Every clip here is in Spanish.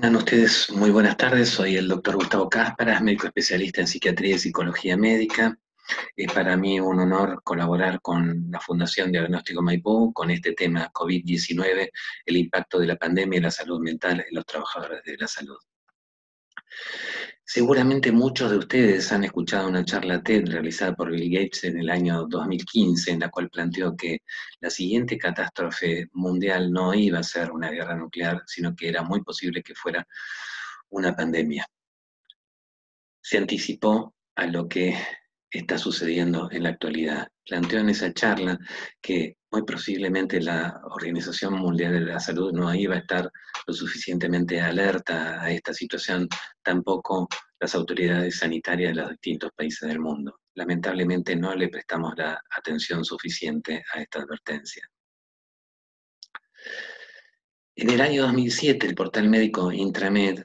Tengan ustedes muy buenas tardes, soy el doctor Gustavo Cásparas, médico especialista en psiquiatría y psicología médica. Es para mí un honor colaborar con la Fundación Diagnóstico Maipú con este tema COVID-19, el impacto de la pandemia en la salud mental en los trabajadores de la salud. Seguramente muchos de ustedes han escuchado una charla TED realizada por Bill Gates en el año 2015, en la cual planteó que la siguiente catástrofe mundial no iba a ser una guerra nuclear, sino que era muy posible que fuera una pandemia. Se anticipó a lo que está sucediendo en la actualidad. Planteó en esa charla que muy posiblemente la Organización Mundial de la Salud no iba a estar lo suficientemente alerta a esta situación, tampoco las autoridades sanitarias de los distintos países del mundo. Lamentablemente no le prestamos la atención suficiente a esta advertencia. En el año 2007, el portal médico Intramed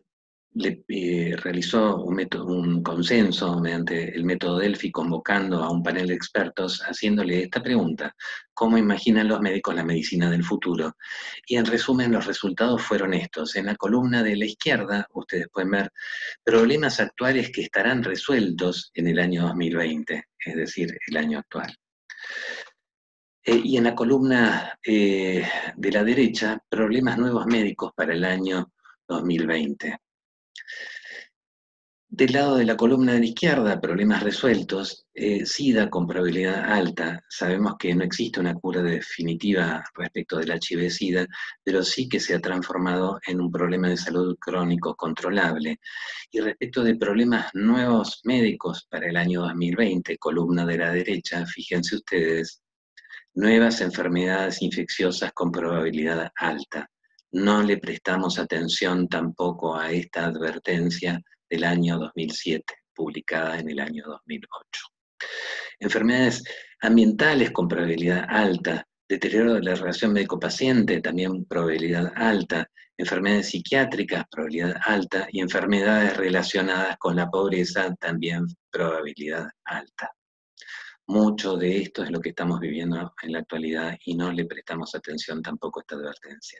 le, eh, realizó un, consenso mediante el método Delphi, convocando a un panel de expertos, haciéndole esta pregunta, ¿cómo imaginan los médicos la medicina del futuro? Y en resumen, los resultados fueron estos. En la columna de la izquierda, ustedes pueden ver problemas actuales que estarán resueltos en el año 2020, es decir, el año actual. Eh, y en la columna eh, de la derecha, problemas nuevos médicos para el año 2020. Del lado de la columna de la izquierda, problemas resueltos, eh, SIDA con probabilidad alta. Sabemos que no existe una cura definitiva respecto del HIV-SIDA, pero sí que se ha transformado en un problema de salud crónico controlable. Y respecto de problemas nuevos médicos para el año 2020, columna de la derecha, fíjense ustedes, nuevas enfermedades infecciosas con probabilidad alta. No le prestamos atención tampoco a esta advertencia del año 2007, publicada en el año 2008. Enfermedades ambientales con probabilidad alta, deterioro de la relación médico-paciente, también probabilidad alta, enfermedades psiquiátricas, probabilidad alta, y enfermedades relacionadas con la pobreza, también probabilidad alta. Mucho de esto es lo que estamos viviendo en la actualidad y no le prestamos atención tampoco a esta advertencia.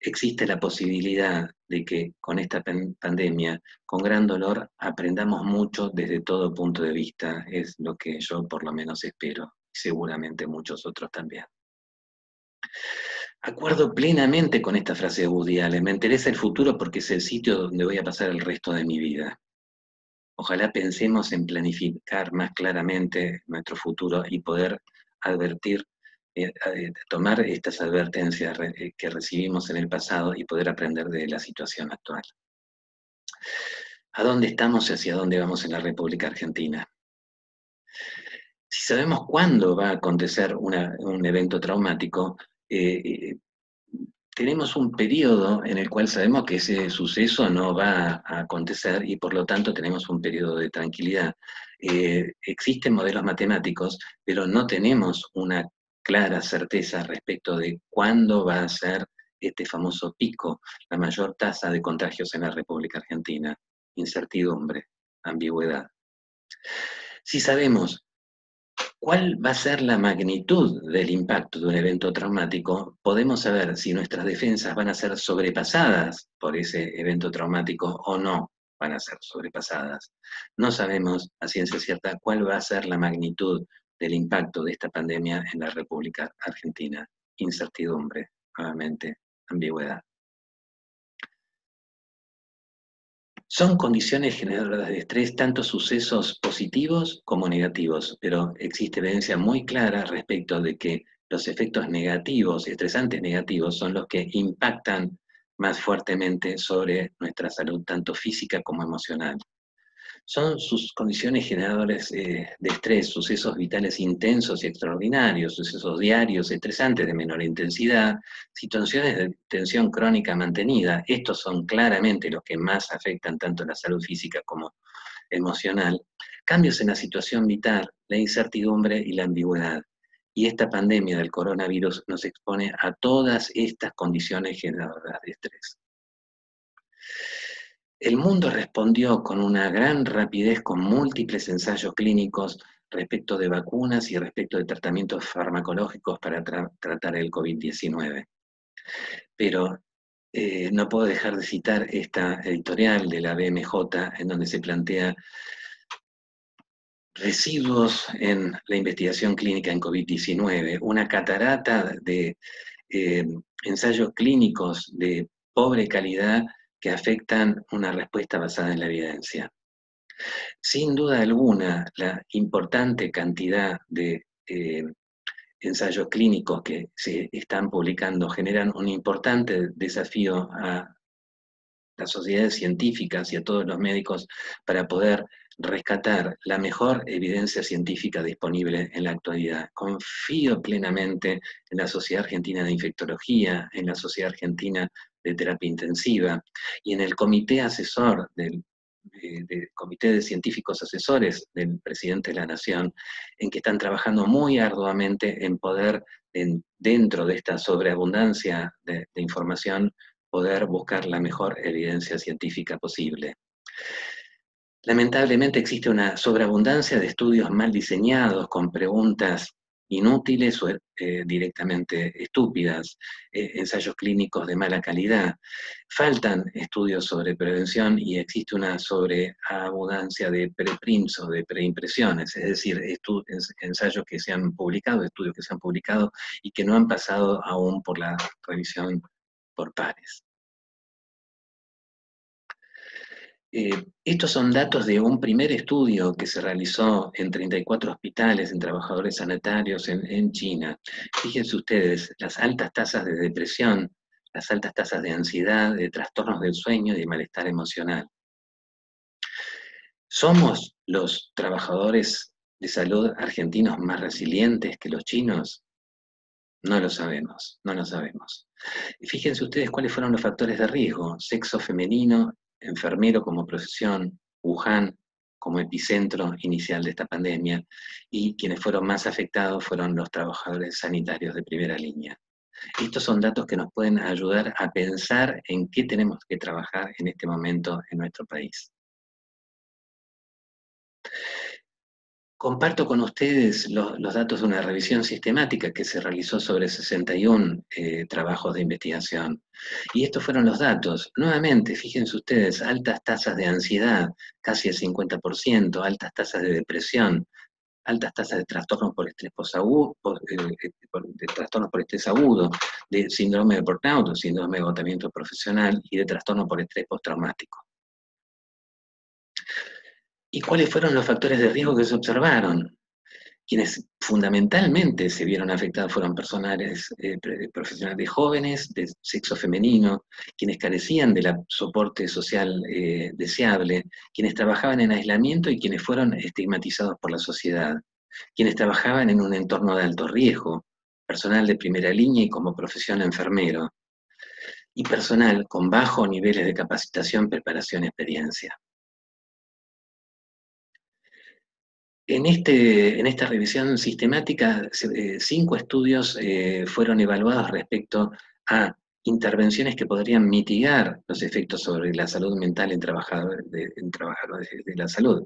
Existe la posibilidad de que con esta pandemia, con gran dolor, aprendamos mucho desde todo punto de vista, es lo que yo por lo menos espero, y seguramente muchos otros también. Acuerdo plenamente con esta frase de Woody me interesa el futuro porque es el sitio donde voy a pasar el resto de mi vida. Ojalá pensemos en planificar más claramente nuestro futuro y poder advertir tomar estas advertencias eh, que recibimos en el pasado y poder aprender de la situación actual. ¿A dónde estamos y hacia dónde vamos en la República Argentina? Si sabemos cuándo va a acontecer un evento traumático, tenemos un periodo en el cual sabemos que ese suceso no va a acontecer y por lo tanto tenemos un periodo de tranquilidad. existen modelos matemáticos, pero no tenemos una clara certeza respecto de cuándo va a ser este famoso pico, la mayor tasa de contagios en la República Argentina. Incertidumbre, ambigüedad. Si sabemos cuál va a ser la magnitud del impacto de un evento traumático, podemos saber si nuestras defensas van a ser sobrepasadas por ese evento traumático o no van a ser sobrepasadas. No sabemos a ciencia cierta cuál va a ser la magnitud del impacto de esta pandemia en la República Argentina. Incertidumbre, nuevamente, ambigüedad. Son condiciones generadoras de estrés, tanto sucesos positivos como negativos, pero existe evidencia muy clara respecto de que los efectos negativos, estresantes negativos, son los que impactan más fuertemente sobre nuestra salud, tanto física como emocional son sus condiciones generadoras eh, de estrés, sucesos vitales intensos y extraordinarios, sucesos diarios estresantes de menor intensidad, situaciones de tensión crónica mantenida. Estos son claramente los que más afectan tanto la salud física como emocional. Cambios en la situación vital, la incertidumbre y la ambigüedad. Y esta pandemia del coronavirus nos expone a todas estas condiciones generadoras de estrés. El mundo respondió con una gran rapidez con múltiples ensayos clínicos respecto de vacunas y respecto de tratamientos farmacológicos para tratar el COVID-19. Pero eh, no puedo dejar de citar esta editorial de la BMJ en donde se plantea residuos en la investigación clínica en COVID-19, una catarata de eh, ensayos clínicos de pobre calidad que afectan una respuesta basada en la evidencia. Sin duda alguna, la importante cantidad de eh, ensayos clínicos que se están publicando generan un importante desafío a las sociedades científicas y a todos los médicos para poder rescatar la mejor evidencia científica disponible en la actualidad. Confío plenamente en la Sociedad Argentina de Infectología, en la Sociedad Argentina de Terapia Intensiva y en el comité asesor del de, comité de científicos asesores del presidente de la Nación, en que están trabajando muy arduamente en poder, dentro de esta sobreabundancia de, de información, poder buscar la mejor evidencia científica posible. Lamentablemente existe una sobreabundancia de estudios mal diseñados, con preguntas inútiles o eh, directamente estúpidas, eh, ensayos clínicos de mala calidad. Faltan estudios sobre prevención y existe una sobreabundancia de preprints o de preimpresiones, es decir, ensayos que se han publicado, estudios que se han publicado y que no han pasado aún por la revisión por pares. Eh, estos son datos de un primer estudio que se realizó en 34 hospitales, en trabajadores sanitarios en, China. Fíjense ustedes, las altas tasas de depresión, las altas tasas de ansiedad, de trastornos del sueño y de malestar emocional. ¿Somos los trabajadores de salud argentinos más resilientes que los chinos? No lo sabemos, no lo sabemos. fíjense ustedes cuáles fueron los factores de riesgo. Sexo femenino, enfermero como profesión, Wuhan como epicentro inicial de esta pandemia, y quienes fueron más afectados fueron los trabajadores sanitarios de primera línea. Estos son datos que nos pueden ayudar a pensar en qué tenemos que trabajar en este momento en nuestro país. Comparto con ustedes los datos de una revisión sistemática que se realizó sobre 61 eh, trabajos de investigación. Y estos fueron los datos. Nuevamente, fíjense ustedes, altas tasas de ansiedad, casi el 50%, altas tasas de depresión, altas tasas de trastornos por estrés posagudo, eh, eh, de trastornos por estrés agudo, de síndrome de burnout, síndrome de agotamiento profesional y de trastorno por estrés postraumático. ¿Y cuáles fueron los factores de riesgo que se observaron? Quienes fundamentalmente se vieron afectados fueron personales, eh, profesionales jóvenes, de sexo femenino, quienes carecían del soporte social eh, deseable, quienes trabajaban en aislamiento y quienes fueron estigmatizados por la sociedad, quienes trabajaban en un entorno de alto riesgo, personal de primera línea y como profesión enfermero, y personal con bajos niveles de capacitación, preparación y experiencia. En, este, en esta revisión sistemática, eh, cinco estudios eh, fueron evaluados respecto a intervenciones que podrían mitigar los efectos sobre la salud mental en trabajadores de, de la salud.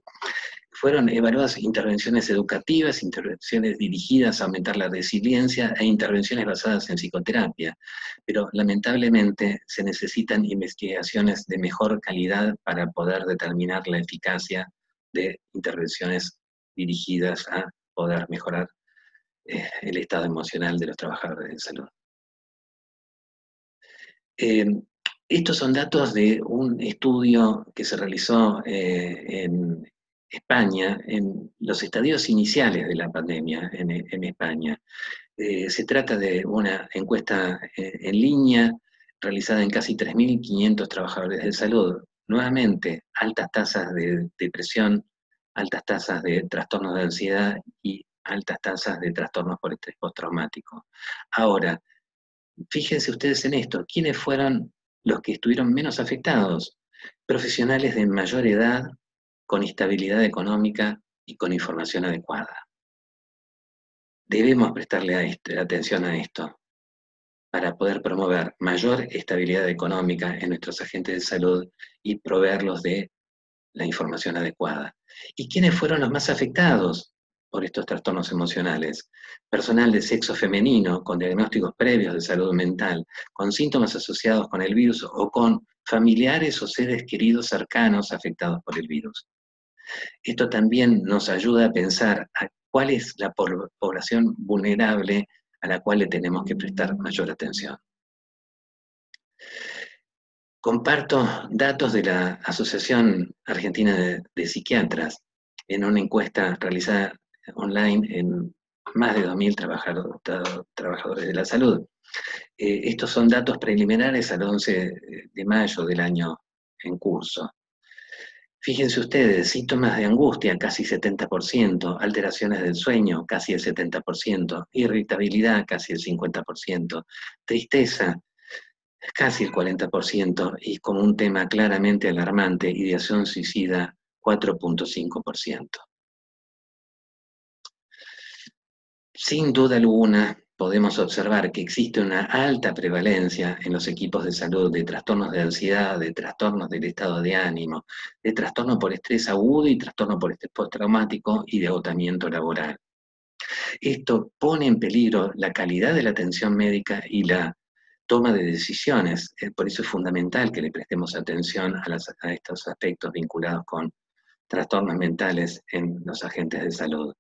Fueron evaluadas intervenciones educativas, intervenciones dirigidas a aumentar la resiliencia e intervenciones basadas en psicoterapia, pero lamentablemente se necesitan investigaciones de mejor calidad para poder determinar la eficacia de intervenciones dirigidas a poder mejorar eh, el estado emocional de los trabajadores de salud. Eh, estos son datos de un estudio que se realizó eh, en España, en los estadios iniciales de la pandemia en, España. se trata de una encuesta en línea realizada en casi 3.500 trabajadores de salud. Nuevamente, altas tasas de depresión, altas tasas de trastornos de ansiedad y altas tasas de trastornos por estrés postraumático. Ahora, fíjense ustedes en esto, ¿quiénes fueron los que estuvieron menos afectados? Profesionales de mayor edad, con estabilidad económica y con información adecuada. Debemos prestarle atención a esto para poder promover mayor estabilidad económica en nuestros agentes de salud y proveerlos de la información adecuada. ¿Y quiénes fueron los más afectados? por estos trastornos emocionales, personal de sexo femenino con diagnósticos previos de salud mental, con síntomas asociados con el virus o con familiares o seres queridos cercanos afectados por el virus. Esto también nos ayuda a pensar a cuál es la población vulnerable a la cual le tenemos que prestar mayor atención. Comparto datos de la Asociación Argentina de, Psiquiatras en una encuesta realizada online en más de 2.000 trabajadores de la salud. Eh, estos son datos preliminares al 11 de mayo del año en curso. Fíjense ustedes, síntomas de angustia, casi 70%, alteraciones del sueño, casi el 70%, irritabilidad, casi el 50%, tristeza, casi el 40%, y como un tema claramente alarmante, ideación suicida, 4.5%. Sin duda alguna, podemos observar que existe una alta prevalencia en los equipos de salud de trastornos de ansiedad, de trastornos del estado de ánimo, de trastorno por estrés agudo y trastorno por estrés postraumático y de agotamiento laboral. Esto pone en peligro la calidad de la atención médica y la toma de decisiones. Por eso es fundamental que le prestemos atención a estos aspectos vinculados con trastornos mentales en los agentes de salud.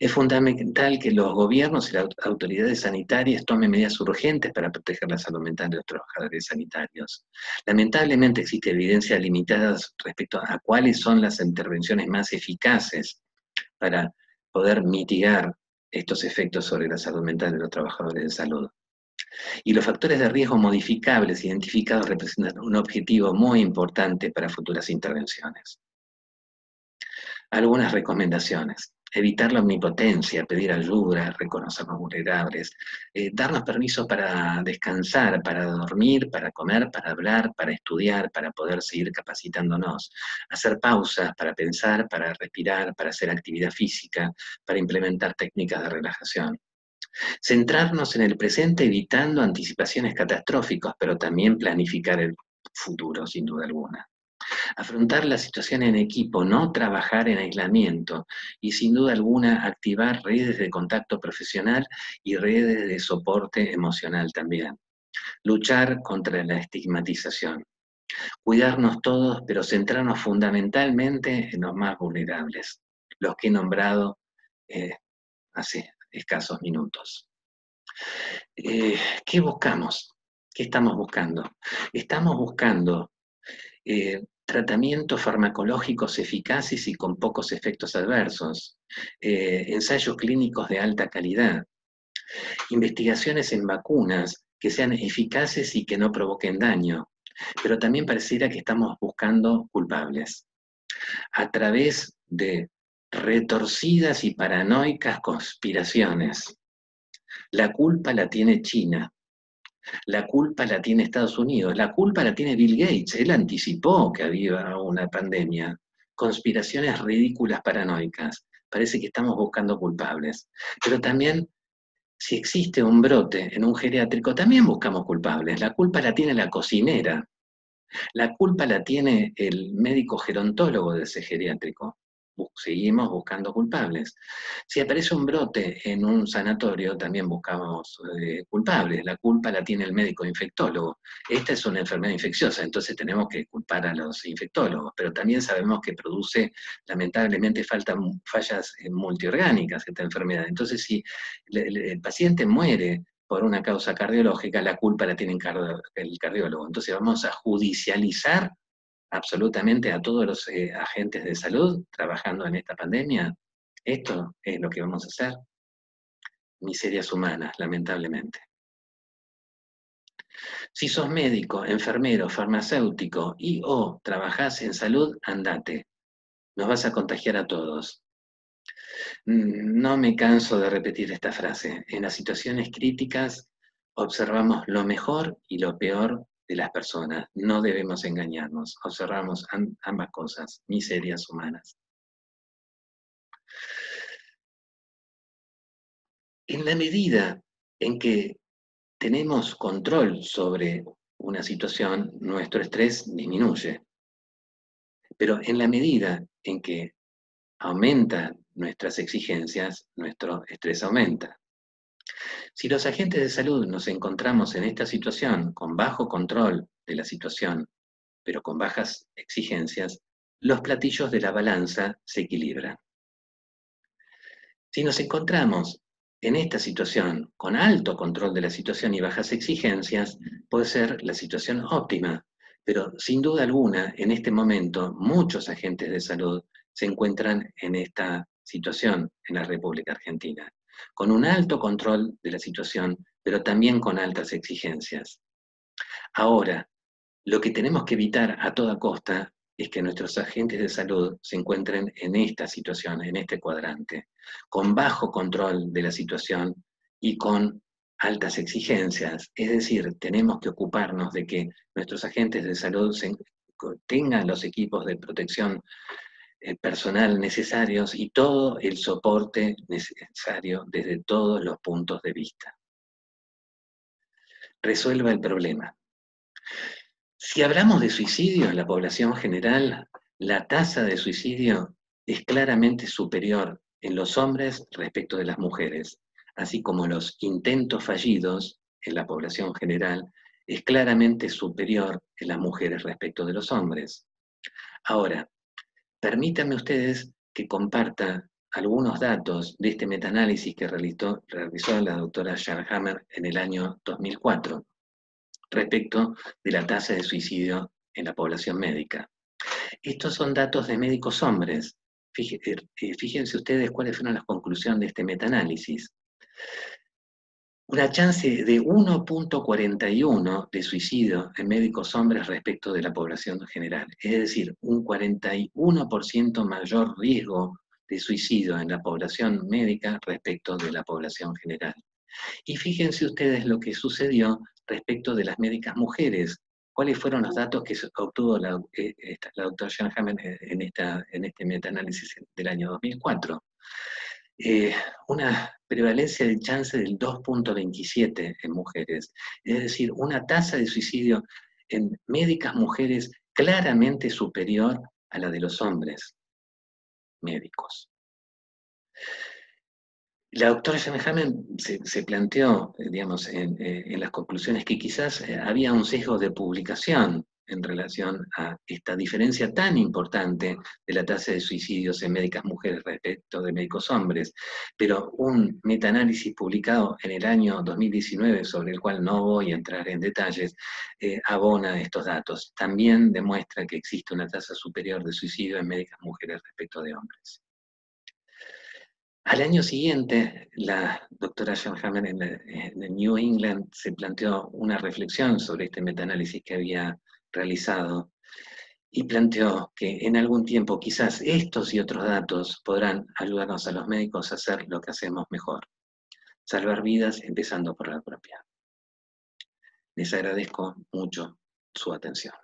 Es fundamental que los gobiernos y las autoridades sanitarias tomen medidas urgentes para proteger la salud mental de los trabajadores sanitarios. Lamentablemente existe evidencia limitada respecto a cuáles son las intervenciones más eficaces para poder mitigar estos efectos sobre la salud mental de los trabajadores de salud. Y los factores de riesgo modificables identificados representan un objetivo muy importante para futuras intervenciones. Algunas recomendaciones evitar la omnipotencia, pedir ayuda, reconocernos vulnerables, eh, darnos permiso para descansar, para dormir, para comer, para hablar, para estudiar, para poder seguir capacitándonos, hacer pausas para pensar, para respirar, para hacer actividad física, para implementar técnicas de relajación. Centrarnos en el presente evitando anticipaciones catastróficas, pero también planificar el futuro, sin duda alguna afrontar la situación en equipo, no trabajar en aislamiento y sin duda alguna activar redes de contacto profesional y redes de soporte emocional también. Luchar contra la estigmatización. Cuidarnos todos, pero centrarnos fundamentalmente en los más vulnerables, los que he nombrado eh, hace escasos minutos. Eh, ¿Qué buscamos? ¿Qué estamos buscando? Estamos buscando eh, tratamientos farmacológicos eficaces y con pocos efectos adversos, eh, ensayos clínicos de alta calidad, investigaciones en vacunas que sean eficaces y que no provoquen daño, pero también pareciera que estamos buscando culpables. A través de retorcidas y paranoicas conspiraciones. La culpa la tiene China, la culpa la tiene Estados Unidos, la culpa la tiene Bill Gates, él anticipó que había una pandemia. Conspiraciones ridículas, paranoicas. Parece que estamos buscando culpables. Pero también, si existe un brote en un geriátrico, también buscamos culpables. La culpa la tiene la cocinera. La culpa la tiene el médico gerontólogo de ese geriátrico seguimos buscando culpables. Si aparece un brote en un sanatorio, también buscamos eh, culpables. La culpa la tiene el médico infectólogo. Esta es una enfermedad infecciosa, entonces tenemos que culpar a los infectólogos, pero también sabemos que produce, lamentablemente, fallas multiorgánicas esta enfermedad. Entonces, si el paciente muere por una causa cardiológica, la culpa la tiene el cardiólogo. Entonces vamos a judicializar absolutamente a todos los eh, agentes de salud trabajando en esta pandemia, esto es lo que vamos a hacer. Miserias humanas, lamentablemente. Si sos médico, enfermero, farmacéutico y o trabajás en salud, andate. Nos vas a contagiar a todos. Mm, no me canso de repetir esta frase. En las situaciones críticas observamos lo mejor y lo peor de las personas. No debemos engañarnos. Observamos ambas cosas, miserias humanas. En la medida en que tenemos control sobre una situación, nuestro estrés disminuye. Pero en la medida en que aumenta nuestras exigencias, nuestro estrés aumenta. Si los agentes de salud nos encontramos en esta situación con bajo control de la situación, pero con bajas exigencias, los platillos de la balanza se equilibran. Si nos encontramos en esta situación con alto control de la situación y bajas exigencias, puede ser la situación óptima, pero sin duda alguna, en este momento, muchos agentes de salud se encuentran en esta situación en la República Argentina, con un alto control de la situación, pero también con altas exigencias. Ahora, lo que tenemos que evitar a toda costa es que nuestros agentes de salud se encuentren en esta situación, en este cuadrante, con bajo control de la situación y con altas exigencias. Es decir, tenemos que ocuparnos de que nuestros agentes de salud tengan los equipos de protección personal necesarios y todo el soporte necesario desde todos los puntos de vista. Resuelva el problema. Si hablamos de suicidio en la población general, la tasa de suicidio es claramente superior en los hombres respecto de las mujeres, así como los intentos fallidos en la población general es claramente superior en las mujeres respecto de los hombres. Ahora, permítanme ustedes que comparta algunos datos de este metaanálisis que realizó, la doctora Scharhammer en el año 2004 respecto de la tasa de suicidio en la población médica. Estos son datos de médicos hombres. Eh, fíjense ustedes cuáles fueron las conclusiones de este metaanálisis. Una chance de 1.41 de suicidio en médicos hombres respecto de la población general, es decir, un 41% mayor riesgo de suicidio en la población médica respecto de la población general. Y fíjense ustedes lo que sucedió respecto de las médicas mujeres. ¿Cuáles fueron los datos que obtuvo la, eh, doctora Jan en, esta, en este metaanálisis del año 2004? Eh, una prevalencia de chance del 2.27 en mujeres, es decir, una tasa de suicidio en médicas mujeres claramente superior a la de los hombres médicos. La doctora Schemmelhamen se, se, planteó, eh, digamos, eh, en, las conclusiones que quizás había un sesgo de publicación en relación a esta diferencia tan importante de la tasa de suicidios en médicas mujeres respecto de médicos hombres, pero un metaanálisis publicado en el año 2019, sobre el cual no voy a entrar en detalles, abona estos datos. También demuestra que existe una tasa superior de suicidio en médicas mujeres respecto de hombres. Al año siguiente, la doctora John Hammer en, New England se planteó una reflexión sobre este metaanálisis que había realizado y planteó que en algún tiempo quizás estos y otros datos podrán ayudarnos a los médicos a hacer lo que hacemos mejor, salvar vidas empezando por la propia. Les agradezco mucho su atención.